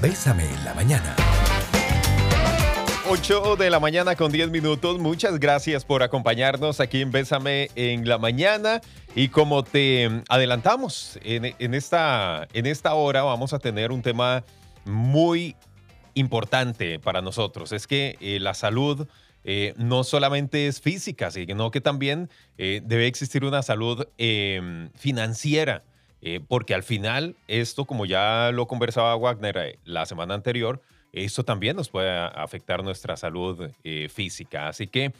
Bésame en la mañana. 8 de la mañana con 10 minutos. Muchas gracias por acompañarnos aquí en Bésame en la mañana. Y como te adelantamos, en, esta, en esta hora vamos a tener un tema muy importante para nosotros. Es que eh, la salud eh, no solamente es física, sino que también eh, debe existir una salud em, financiera. porque al final, esto, como ya lo conversaba Wagner la semana anterior, esto también nos puede afectar nuestra salud física. Así que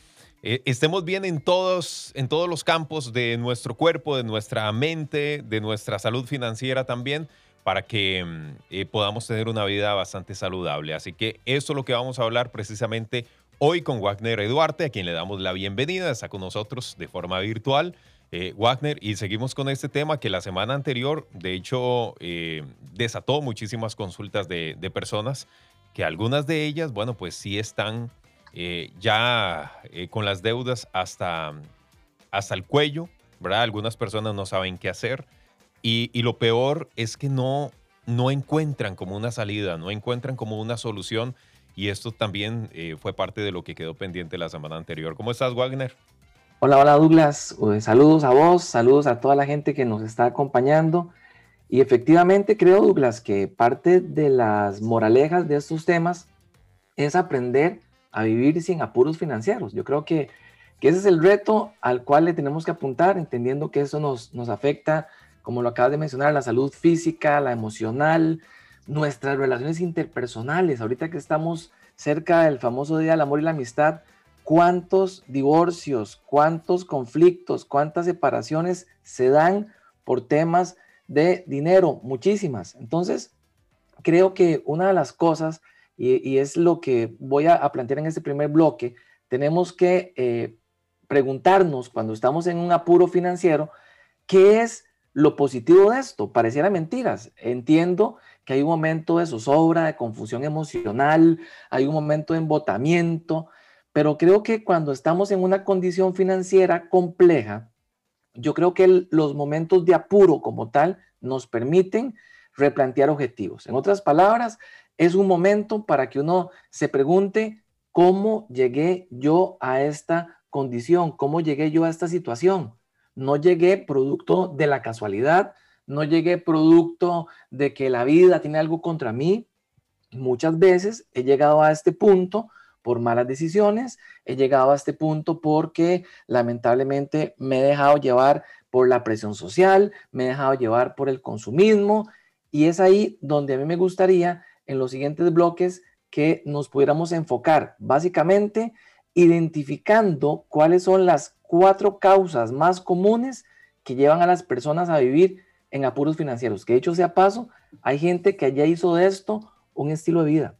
estemos bien en todos, en todos los campos de nuestro cuerpo, de nuestra mente, de nuestra salud financiera también para que mm, eh, podamos tener una vida bastante saludable. Así que eso es lo que vamos a hablar precisamente hoy con Wagner Eduarte, a quien le damos la bienvenida, está con nosotros de forma virtual. Eh, Wagner, y seguimos con este tema que la semana anterior, de hecho, eh, desató muchísimas consultas de, personas, que algunas de ellas, bueno, pues sí están ya con las deudas hasta, hasta el cuello, ¿verdad? Algunas personas no saben qué hacer. Y, lo peor es que no, no encuentran como una salida, no encuentran como una solución. Y esto también eh, fue parte de lo que quedó pendiente la semana anterior. ¿Cómo estás, Wagner? Hola, hola Douglas. Eh, saludos a vos, saludos a toda la gente que nos está acompañando. Y efectivamente creo, Douglas, que parte de las moralejas de estos temas es aprender a vivir sin apuros financieros. Yo creo que, que ese es el reto al cual le tenemos que apuntar, entendiendo que eso nos, nos afecta como lo acabas de mencionar, la salud física, la emocional, nuestras relaciones interpersonales. Ahorita que estamos cerca del famoso Día del Amor y la Amistad, ¿cuántos divorcios, cuántos conflictos, cuántas separaciones se dan por temas de dinero? Muchísimas. Entonces, creo que una de las cosas, y, es lo que voy a, plantear en este primer bloque, tenemos que eh, preguntarnos cuando estamos en un apuro financiero, ¿qué es lo positivo de esto, pareciera mentiras. Entiendo que hay un momento de zozobra, de confusión emocional, hay un momento de embotamiento, pero creo que cuando estamos en una condición financiera compleja, yo creo que los momentos de apuro como tal nos permiten replantear objetivos. En otras palabras, es un momento para que uno se pregunte cómo llegué yo a esta condición, cómo llegué yo a esta situación no llegué producto de la casualidad, no llegué producto de que la vida tiene algo contra mí. Muchas veces he llegado a este punto por malas decisiones, he llegado a este punto porque lamentablemente me he dejado llevar por la presión social, me he dejado llevar por el consumismo y es ahí donde a mí me gustaría en los siguientes bloques que nos pudiéramos enfocar básicamente identificando cuáles son las cuatro causas más comunes que llevan a las personas a vivir en apuros financieros. Que hecho sea paso, hay gente que ya hizo de esto un estilo de vida.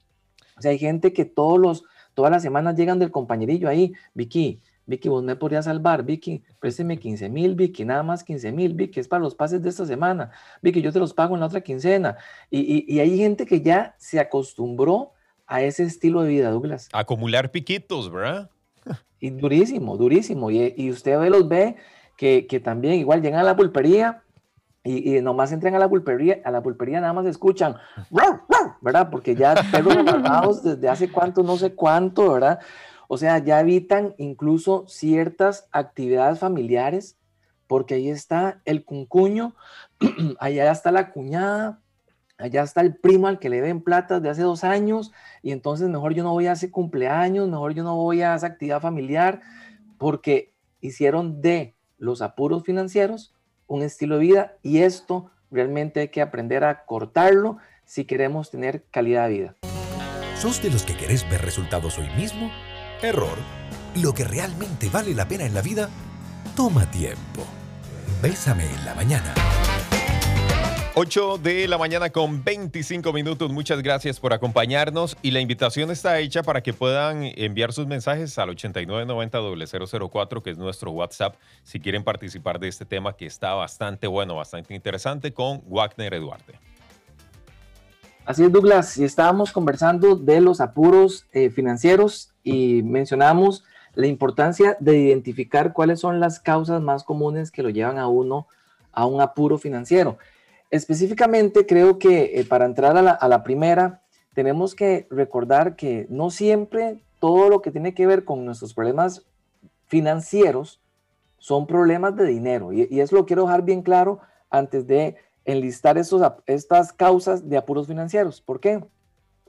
O sea, hay gente que todos los, todas las semanas llegan del compañerillo ahí, Vicky, Vicky, vos me podrías salvar, Vicky, présteme 15 mil, Vicky, nada más 15 mil, Vicky, es para los pases de esta semana, Vicky, yo te los pago en la otra quincena. Y, y hay gente que ya se acostumbró a ese estilo de vida, Douglas. Acumular piquitos, ¿verdad? Y durísimo, durísimo. Y, y usted ve, los ve que, que, también igual llegan a la pulpería y, y, nomás entran a la pulpería, a la pulpería nada más escuchan, ¿verdad? Porque ya perros amarrados desde hace cuánto, no sé cuánto, ¿verdad? O sea, ya evitan incluso ciertas actividades familiares porque ahí está el cuncuño, allá está la cuñada, allá está el primo al que le den plata de hace dos años y entonces mejor yo no voy a ese cumpleaños, mejor yo no voy a esa actividad familiar porque hicieron de los apuros financieros un estilo de vida y esto realmente hay que aprender a cortarlo si queremos tener calidad de vida. ¿Sos de los que querés ver resultados hoy mismo? Error. Lo que realmente vale la pena en la vida toma tiempo. Bésame en la mañana. 8 de la mañana con 25 minutos. Muchas gracias por acompañarnos y la invitación está hecha para que puedan enviar sus mensajes al 8990-004, que es nuestro WhatsApp, si quieren participar de este tema que está bastante bueno, bastante interesante con Wagner Eduardo. Así es, Douglas. Y estábamos conversando de los apuros eh, financieros y mencionamos la importancia de identificar cuáles son las causas más comunes que lo llevan a uno a un apuro financiero. Específicamente, creo que eh, para entrar a la, primera, tenemos que recordar que no siempre todo lo que tiene que ver con nuestros problemas financieros son problemas de dinero. Y, y eso lo quiero dejar bien claro antes de enlistar estos, estas causas de apuros financieros. ¿Por qué?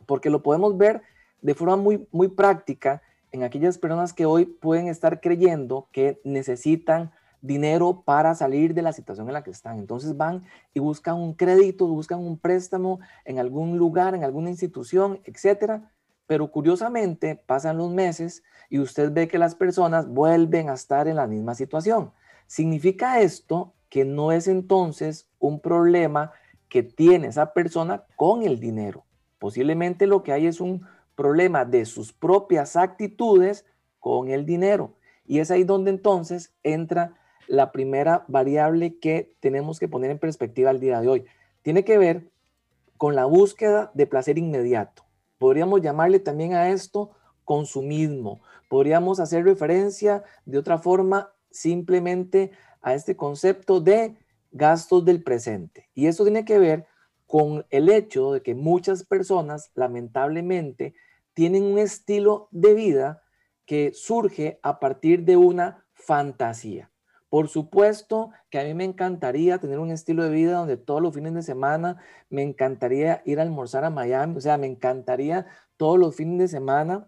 Porque lo podemos ver de forma muy, muy práctica en aquellas personas que hoy pueden estar creyendo que necesitan dinero para salir de la situación en la que están. Entonces van y buscan un crédito, buscan un préstamo en algún lugar, en alguna institución, etcétera. Pero curiosamente pasan los meses y usted ve que las personas vuelven a estar en la misma situación. Significa esto que no es entonces un problema que tiene esa persona con el dinero. Posiblemente lo que hay es un problema de sus propias actitudes con el dinero. Y es ahí donde entonces entra la primera variable que tenemos que poner en perspectiva al día de hoy. Tiene que ver con la búsqueda de placer inmediato. Podríamos llamarle también a esto consumismo. Podríamos hacer referencia de otra forma simplemente a este concepto de gastos del presente. Y eso tiene que ver con el hecho de que muchas personas lamentablemente tienen un estilo de vida que surge a partir de una fantasía. Por supuesto que a mí me encantaría tener un estilo de vida donde todos los fines de semana me encantaría ir a almorzar a Miami, o sea, me encantaría todos los fines de semana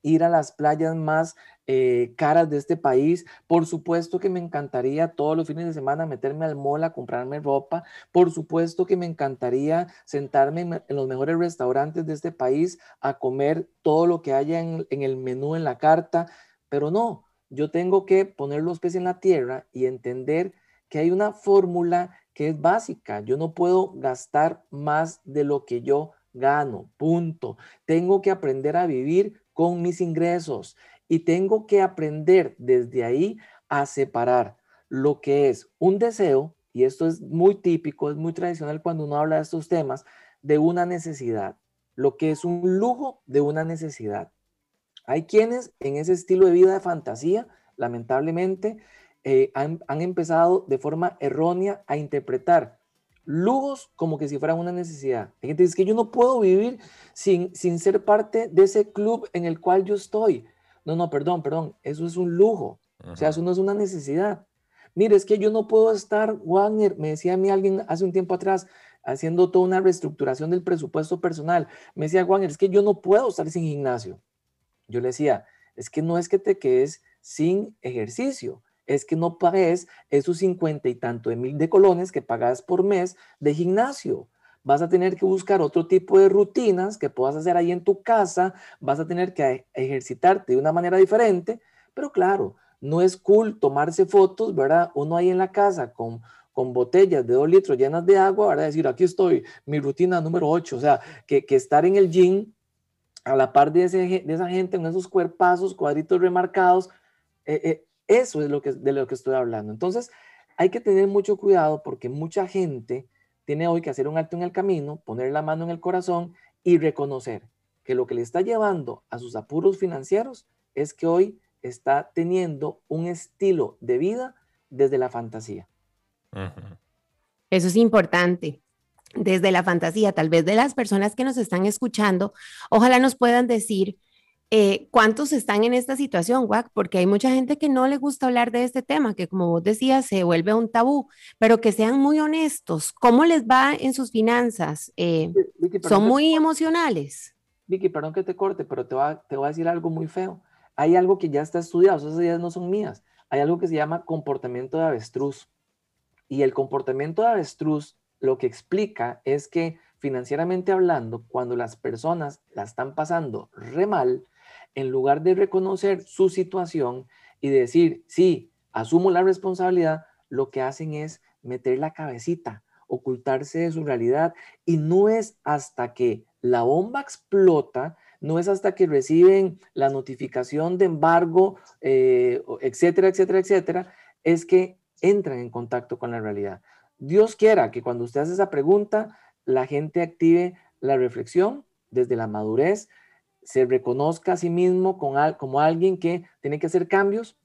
ir a las playas más eh, caras de este país. Por supuesto que me encantaría todos los fines de semana meterme al mall a comprarme ropa. Por supuesto que me encantaría sentarme en, los mejores restaurantes de este país a comer todo lo que haya en, en el menú, en la carta. Pero no, yo tengo que poner los pies en la tierra y entender que hay una fórmula que es básica. Yo no puedo gastar más de lo que yo gano, punto. Tengo que aprender a vivir con mis ingresos y tengo que aprender desde ahí a separar lo que es un deseo, y esto es muy típico, es muy tradicional cuando uno habla de estos temas, de una necesidad, lo que es un lujo de una necesidad. Hay quienes en ese estilo de vida de fantasía, lamentablemente, eh, han, empezado de forma errónea a interpretar lujos como que si fueran una necesidad. Hay gente que dice que yo no puedo vivir sin, sin ser parte de ese club en el cual yo estoy. No, no, perdón, perdón, eso es un lujo. O sea, eso no es una necesidad. Mire, es que yo no puedo estar, Wagner, me decía a mí alguien hace un tiempo atrás, haciendo toda una reestructuración del presupuesto personal. Me decía, Wagner, es que yo no puedo estar sin gimnasio. Yo le decía, es que no es que te quedes sin ejercicio, es que no pagues esos cincuenta y tanto de mil de colones que pagas por mes de gimnasio. Vas a tener que buscar otro tipo de rutinas que puedas hacer ahí en tu casa, vas a tener que ejercitarte de una manera diferente, pero claro, no es cool tomarse fotos, ¿verdad? Uno ahí en la casa con, con botellas de dos litros llenas de agua, ¿verdad? Decir, aquí estoy, mi rutina número 8, o sea, que, que estar en el gym a la par de, ese, de esa gente, en esos cuerpazos, cuadritos remarcados, eh, eh, eso es lo que, de lo que estoy hablando. Entonces, hay que tener mucho cuidado porque mucha gente tiene hoy que hacer un acto en el camino, poner la mano en el corazón y reconocer que lo que le está llevando a sus apuros financieros es que hoy está teniendo un estilo de vida desde la fantasía. Eso es importante desde la fantasía, tal vez de las personas que nos están escuchando, ojalá nos puedan decir eh, cuántos están en esta situación, Wack, porque hay mucha gente que no le gusta hablar de este tema, que como vos decías, se vuelve un tabú, pero que sean muy honestos. ¿Cómo les va en sus finanzas? Eh, ¿Son muy emocionales? Vicky, perdón que te corte, pero te, te voy a decir algo muy feo. Hay algo que ya está estudiado, esas ideas no son mías. Hay algo que se llama comportamiento de avestruz. Y el comportamiento de avestruz lo que explica es que financieramente hablando, cuando las personas la están pasando re mal, en lugar de reconocer su situación y decir, sí, asumo la responsabilidad, lo que hacen es meter la cabecita, ocultarse de su realidad y no es hasta que la bomba explota, no es hasta que reciben la notificación de embargo, eh, etcétera, etcétera, etcétera, es que entran en contacto con la realidad. Dios quiera que cuando usted hace esa pregunta, la gente active la reflexión desde la madurez, se reconozca a sí mismo como alguien que tiene que hacer cambios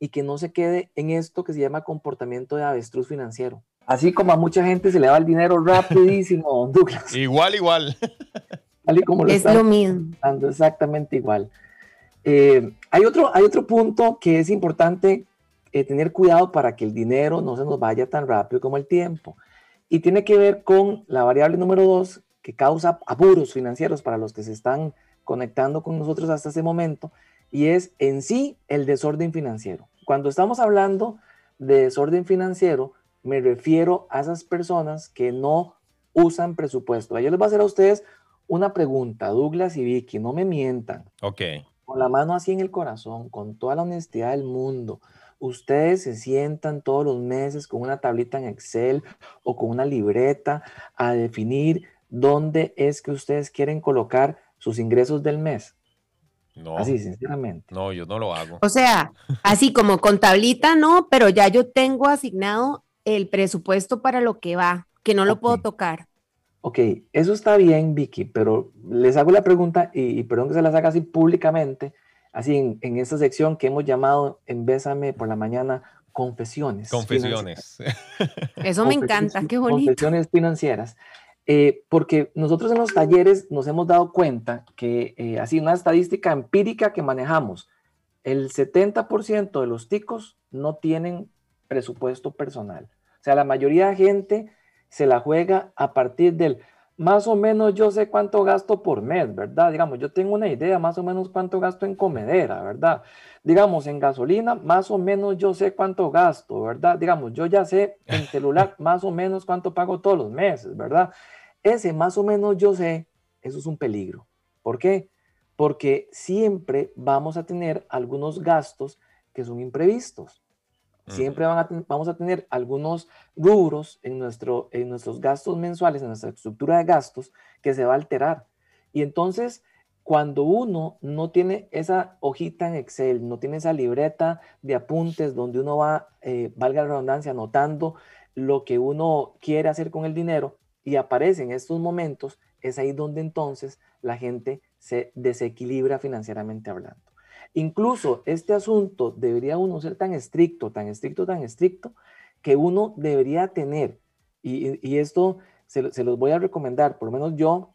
y que no se quede en esto que se llama comportamiento de avestruz financiero. Así como a mucha gente se le va el dinero rapidísimo, Douglas. Igual, igual. Tal y como lo es lo mismo. Exactamente igual. Eh, hay, otro, hay otro punto que es importante eh, tener cuidado para que el dinero no se nos vaya tan rápido como el tiempo. Y tiene que ver con la variable número dos que causa apuros financieros para los que se están conectando con nosotros hasta ese momento, y es en sí el desorden financiero. Cuando estamos hablando de desorden financiero, me refiero a esas personas que no usan presupuesto. Yo les voy a hacer a ustedes una pregunta, Douglas y Vicky, no me mientan. Ok. Con la mano así en el corazón, con toda la honestidad del mundo, ustedes se sientan todos los meses con una tablita en Excel o con una libreta a definir dónde es que ustedes quieren colocar sus ingresos del mes. No. Así, sinceramente. No, yo no lo hago. O sea, así como con tablita, no, pero ya yo tengo asignado el presupuesto para lo que va, que no lo puedo tocar. Ok, eso está bien, Vicky, pero les hago la pregunta y, perdón que se las haga así públicamente, así en, en, esta sección que hemos llamado en Bésame por la mañana confesiones. Confesiones. Eso me encanta, qué bonito. Confesiones financieras. Eh, porque nosotros en los talleres nos hemos dado cuenta que, eh, así, una estadística empírica que manejamos, el 70% de los ticos no tienen presupuesto personal. O sea, la mayoría de gente se la juega a partir del más o menos yo sé cuánto gasto por mes, ¿verdad? Digamos, yo tengo una idea más o menos cuánto gasto en comedera, ¿verdad? Digamos, en gasolina, más o menos yo sé cuánto gasto, ¿verdad? Digamos, yo ya sé en celular más o menos cuánto pago todos los meses, ¿verdad? Ese más o menos yo sé, eso es un peligro. ¿Por qué? Porque siempre vamos a tener algunos gastos que son imprevistos. Siempre vamos a tener algunos rubros en, nuestro, en nuestros gastos mensuales, en nuestra estructura de gastos, que se va a alterar. Y entonces, cuando uno no tiene esa hojita en Excel, no tiene esa libreta de apuntes donde uno va, eh, valga la redundancia, anotando lo que uno quiere hacer con el dinero, y aparece en estos momentos, es ahí donde entonces la gente se desequilibra financieramente hablando. Incluso este asunto debería uno ser tan estricto, tan estricto, tan estricto, que uno debería tener, y, esto se, los voy a recomendar, por lo menos yo,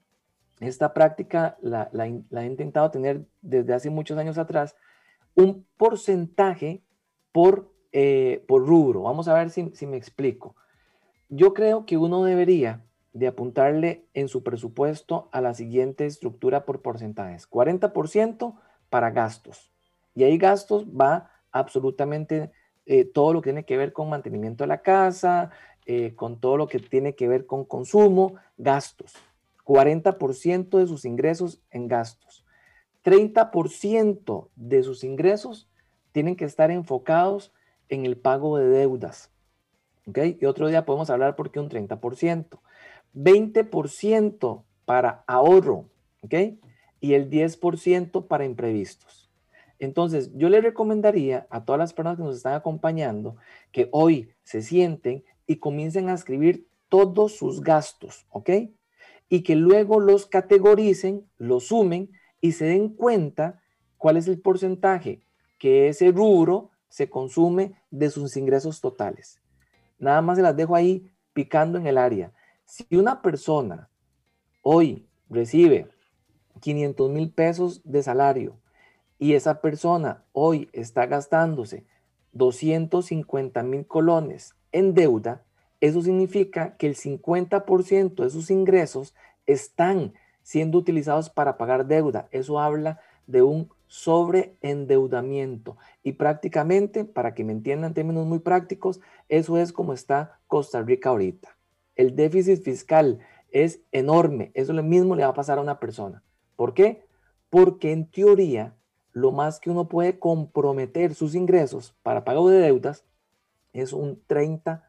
esta práctica la, he intentado tener desde hace muchos años atrás, un porcentaje por, eh, por rubro. Vamos a ver si, si me explico. Yo creo que uno debería de apuntarle en su presupuesto a la siguiente estructura por porcentajes. 40% para gastos. Y ahí gastos va absolutamente eh, todo lo que tiene que ver con mantenimiento de la casa, eh, con todo lo que tiene que ver con consumo, gastos. 40% de sus ingresos en gastos. 30% de sus ingresos tienen que estar enfocados en el pago de deudas. ¿Ok? Y otro día podemos hablar por qué un 30%. 20% para ahorro, ¿ok? Y el 10% para imprevistos. Entonces, yo le recomendaría a todas las personas que nos están acompañando que hoy se sienten y comiencen a escribir todos sus gastos, ¿ok? Y que luego los categoricen, los sumen y se den cuenta cuál es el porcentaje que ese rubro se consume de sus ingresos totales. Nada más se las dejo ahí picando en el área. Si una persona hoy recibe 500 mil pesos de salario y esa persona hoy está gastándose 250 mil colones en deuda, eso significa que el 50% de sus ingresos están siendo utilizados para pagar deuda. Eso habla de un sobreendeudamiento. Y prácticamente, para que me entiendan en términos muy prácticos, eso es como está Costa Rica ahorita el déficit fiscal es enorme. Eso lo mismo le va a pasar a una persona. ¿Por qué? Porque en teoría, lo más que uno puede comprometer sus ingresos para pago de deudas es un 30%.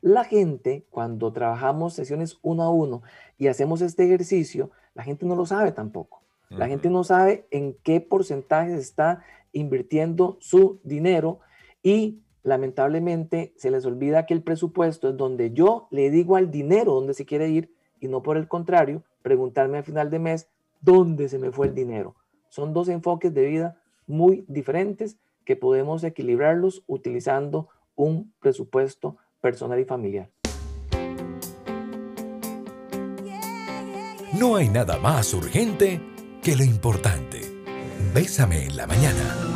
La gente, cuando trabajamos sesiones uno a uno y hacemos este ejercicio, la gente no lo sabe tampoco. La gente no sabe en qué porcentaje está invirtiendo su dinero y lamentablemente se les olvida que el presupuesto es donde yo le digo al dinero dónde se quiere ir y no por el contrario, preguntarme al final de mes dónde se me fue el dinero. Son dos enfoques de vida muy diferentes que podemos equilibrarlos utilizando un presupuesto personal y familiar. No hay nada más urgente que lo importante. Bésame en la mañana.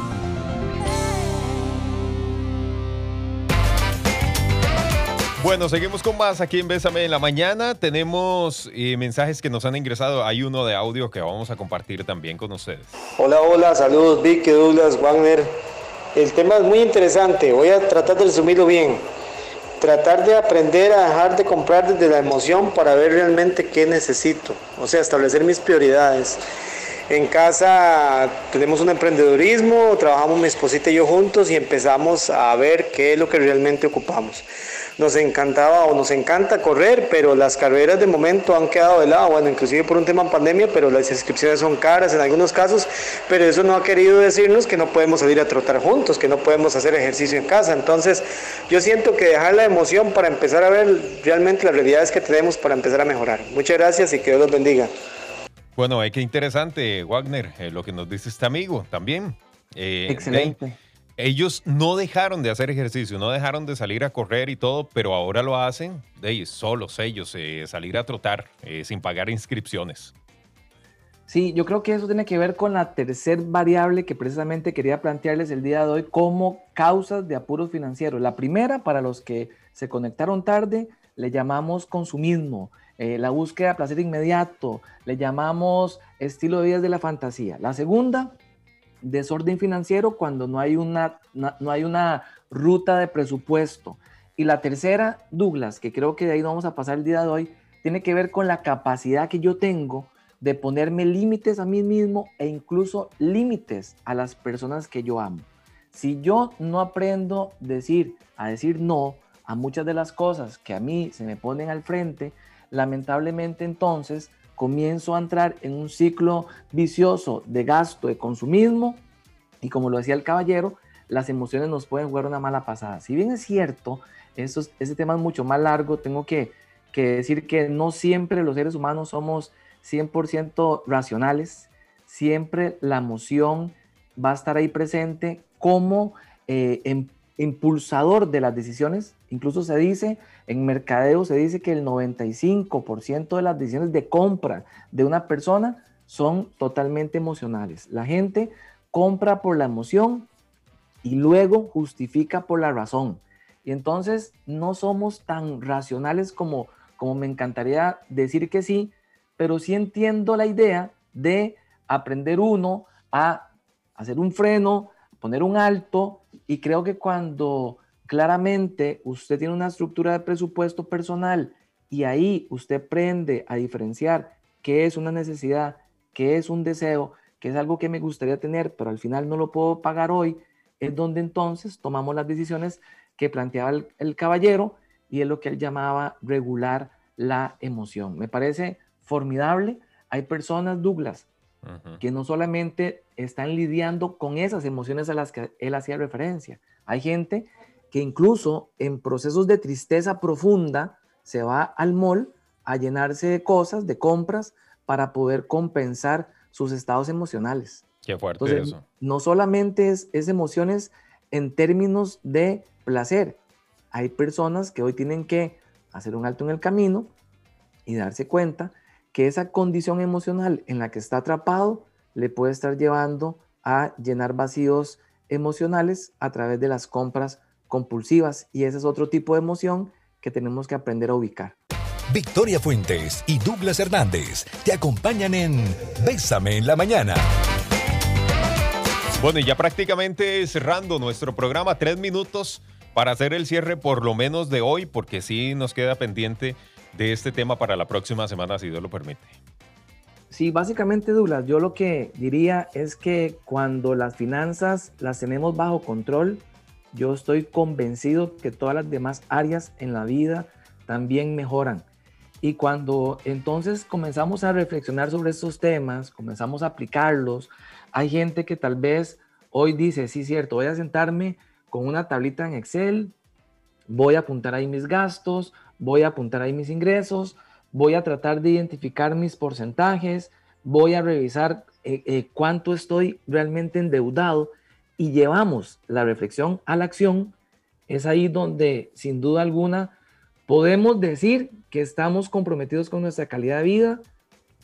Bueno, seguimos con más aquí en Bésame en la mañana. Tenemos eh, mensajes que nos han ingresado. Hay uno de audio que vamos a compartir también con ustedes. Hola, hola, saludos Vicky, Douglas, Wagner. El tema es muy interesante. Voy a tratar de resumirlo bien tratar de aprender a dejar de comprar desde la emoción para ver realmente qué necesito, o sea, establecer mis prioridades. En casa tenemos un emprendedurismo, trabajamos mi esposita y yo juntos y empezamos a ver qué es lo que realmente ocupamos nos encantaba o nos encanta correr, pero las carreras de momento han quedado de lado, bueno, inclusive por un tema de pandemia, pero las inscripciones son caras en algunos casos, pero eso no ha querido decirnos que no podemos salir a trotar juntos, que no podemos hacer ejercicio en casa. Entonces, yo siento que dejar la emoción para empezar a ver realmente las realidades que tenemos para empezar a mejorar. Muchas gracias y que Dios los bendiga. Bueno, qué interesante, Wagner, eh, lo que nos dice este amigo también. Eh, Excelente ellos no dejaron de hacer ejercicio, no dejaron de salir a correr y todo, pero ahora lo hacen de solos ellos, eh, salir a trotar eh, sin pagar inscripciones. Sí, yo creo que eso tiene que ver con la tercer variable que precisamente quería plantearles el día de hoy como causas de apuros financieros. La primera, para los que se conectaron tarde, le llamamos consumismo, eh, la búsqueda de placer inmediato, le llamamos estilo de vida de la fantasía. La segunda, desorden financiero cuando no hay una, no, hay una ruta de presupuesto. Y la tercera, Douglas, que creo que de ahí vamos a pasar el día de hoy, tiene que ver con la capacidad que yo tengo de ponerme límites a mí mismo e incluso límites a las personas que yo amo. Si yo no aprendo decir, a decir no a muchas de las cosas que a mí se me ponen al frente, lamentablemente entonces comienzo a entrar en un ciclo vicioso de gasto, de consumismo, y como lo decía el caballero, las emociones nos pueden jugar una mala pasada. Si bien es cierto, eso, ese tema es mucho más largo, tengo que, decir que no siempre los seres humanos somos 100% racionales, siempre la emoción va a estar ahí presente como eh, em, impulsador de las decisiones. Incluso se dice, en mercadeo se dice que el 95% de las decisiones de compra de una persona son totalmente emocionales. La gente compra por la emoción y luego justifica por la razón. Y entonces no somos tan racionales como, como me encantaría decir que sí, pero sí entiendo la idea de aprender uno a hacer un freno, poner un alto y creo que cuando claramente usted tiene una estructura de presupuesto personal y ahí usted aprende a diferenciar qué es una necesidad, qué es un deseo, qué es algo que me gustaría tener, pero al final no lo puedo pagar hoy, es donde entonces tomamos las decisiones que planteaba el, caballero y es lo que él llamaba regular la emoción. Me parece formidable. Hay personas, Douglas, que no solamente están lidiando con esas emociones a las que él hacía referencia. Hay gente que incluso en procesos de tristeza profunda se va al mall a llenarse de cosas, de compras, para poder compensar sus estados emocionales. Qué fuerte eso. No solamente es, es emociones en términos de placer. Hay personas que hoy tienen que hacer un alto en el camino y darse cuenta que esa condición emocional en la que está atrapado le puede estar llevando a llenar vacíos emocionales a través de las compras compulsivas y ese es otro tipo de emoción que tenemos que aprender a ubicar. Victoria Fuentes y Douglas Hernández te acompañan en Bésame en la mañana. Bueno, y ya prácticamente cerrando nuestro programa, tres minutos para hacer el cierre por lo menos de hoy, porque sí nos queda pendiente de este tema para la próxima semana, si Dios lo permite. Sí, básicamente, Douglas, yo lo que diría es que cuando las finanzas las tenemos bajo control, yo estoy convencido que todas las demás áreas en la vida también mejoran. Y cuando entonces comenzamos a reflexionar sobre estos temas, comenzamos a aplicarlos, hay gente que tal vez hoy dice, sí, cierto, voy a sentarme con una tablita en Excel, voy a apuntar ahí mis gastos, voy a apuntar ahí mis ingresos, voy a tratar de identificar mis porcentajes, voy a revisar eh, eh, cuánto estoy realmente endeudado y llevamos la reflexión a la acción, es ahí donde sin duda alguna podemos decir que estamos comprometidos con nuestra calidad de vida,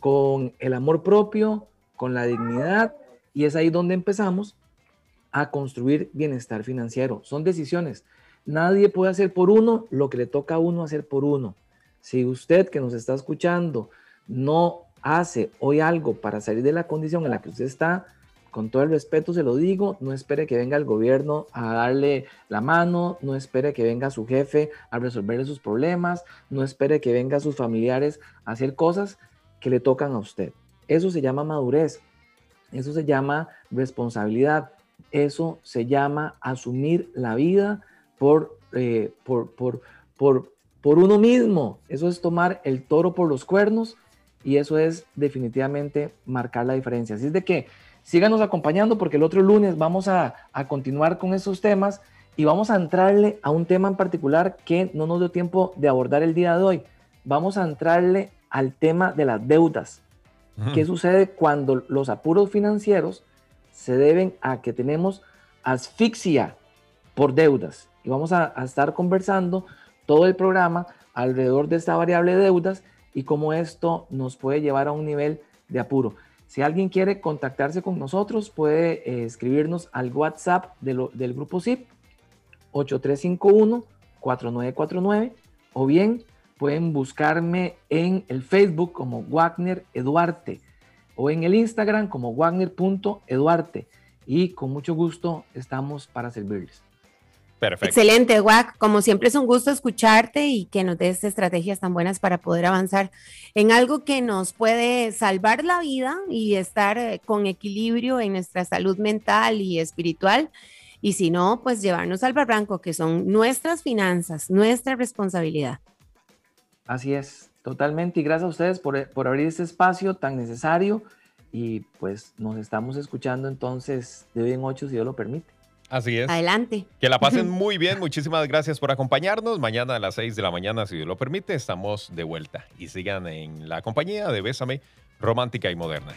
con el amor propio, con la dignidad, y es ahí donde empezamos a construir bienestar financiero. Son decisiones. Nadie puede hacer por uno lo que le toca a uno hacer por uno. Si usted que nos está escuchando no hace hoy algo para salir de la condición en la que usted está, con todo el respeto se lo digo, no espere que venga el gobierno a darle la mano, no espere que venga su jefe a resolverle sus problemas, no espere que venga sus familiares a hacer cosas que le tocan a usted. Eso se llama madurez, eso se llama responsabilidad, eso se llama asumir la vida por, eh, por, por, por, por uno mismo, eso es tomar el toro por los cuernos y eso es definitivamente marcar la diferencia. Así es de que síganos acompañando porque el otro lunes vamos a, continuar con esos temas y vamos a entrarle a un tema en particular que no nos dio tiempo de abordar el día de hoy. Vamos a entrarle al tema de las deudas. ¿Qué sucede cuando los apuros financieros se deben a que tenemos asfixia por deudas? Y vamos a, estar conversando todo el programa alrededor de esta variable de deudas y cómo esto nos puede llevar a un nivel de apuro. Si alguien quiere contactarse con nosotros, puede eh, escribirnos al WhatsApp del grupo ZIP 8351-4949 o bien pueden buscarme en el Facebook como Wagner Eduarte o en el Instagram como wagner.eduarte y con mucho gusto estamos para servirles. Perfecto. Excelente, Wack. Como siempre es un gusto escucharte y que nos des estrategias tan buenas para poder avanzar en algo que nos puede salvar la vida y estar eh, con equilibrio en nuestra salud mental y espiritual. Y si no, pues llevarnos al barranco, que son nuestras finanzas, nuestra responsabilidad. Así es, totalmente. Y gracias a ustedes por, por abrir este espacio tan necesario. Y pues nos estamos escuchando entonces de hoy en ocho, si Dios lo permite. Así es. Adelante. Que la pasen muy bien. Muchísimas gracias por acompañarnos. Mañana a las 6 de la mañana, si Dios lo permite, estamos de vuelta. Y sigan en la compañía de Bésame, romántica y moderna.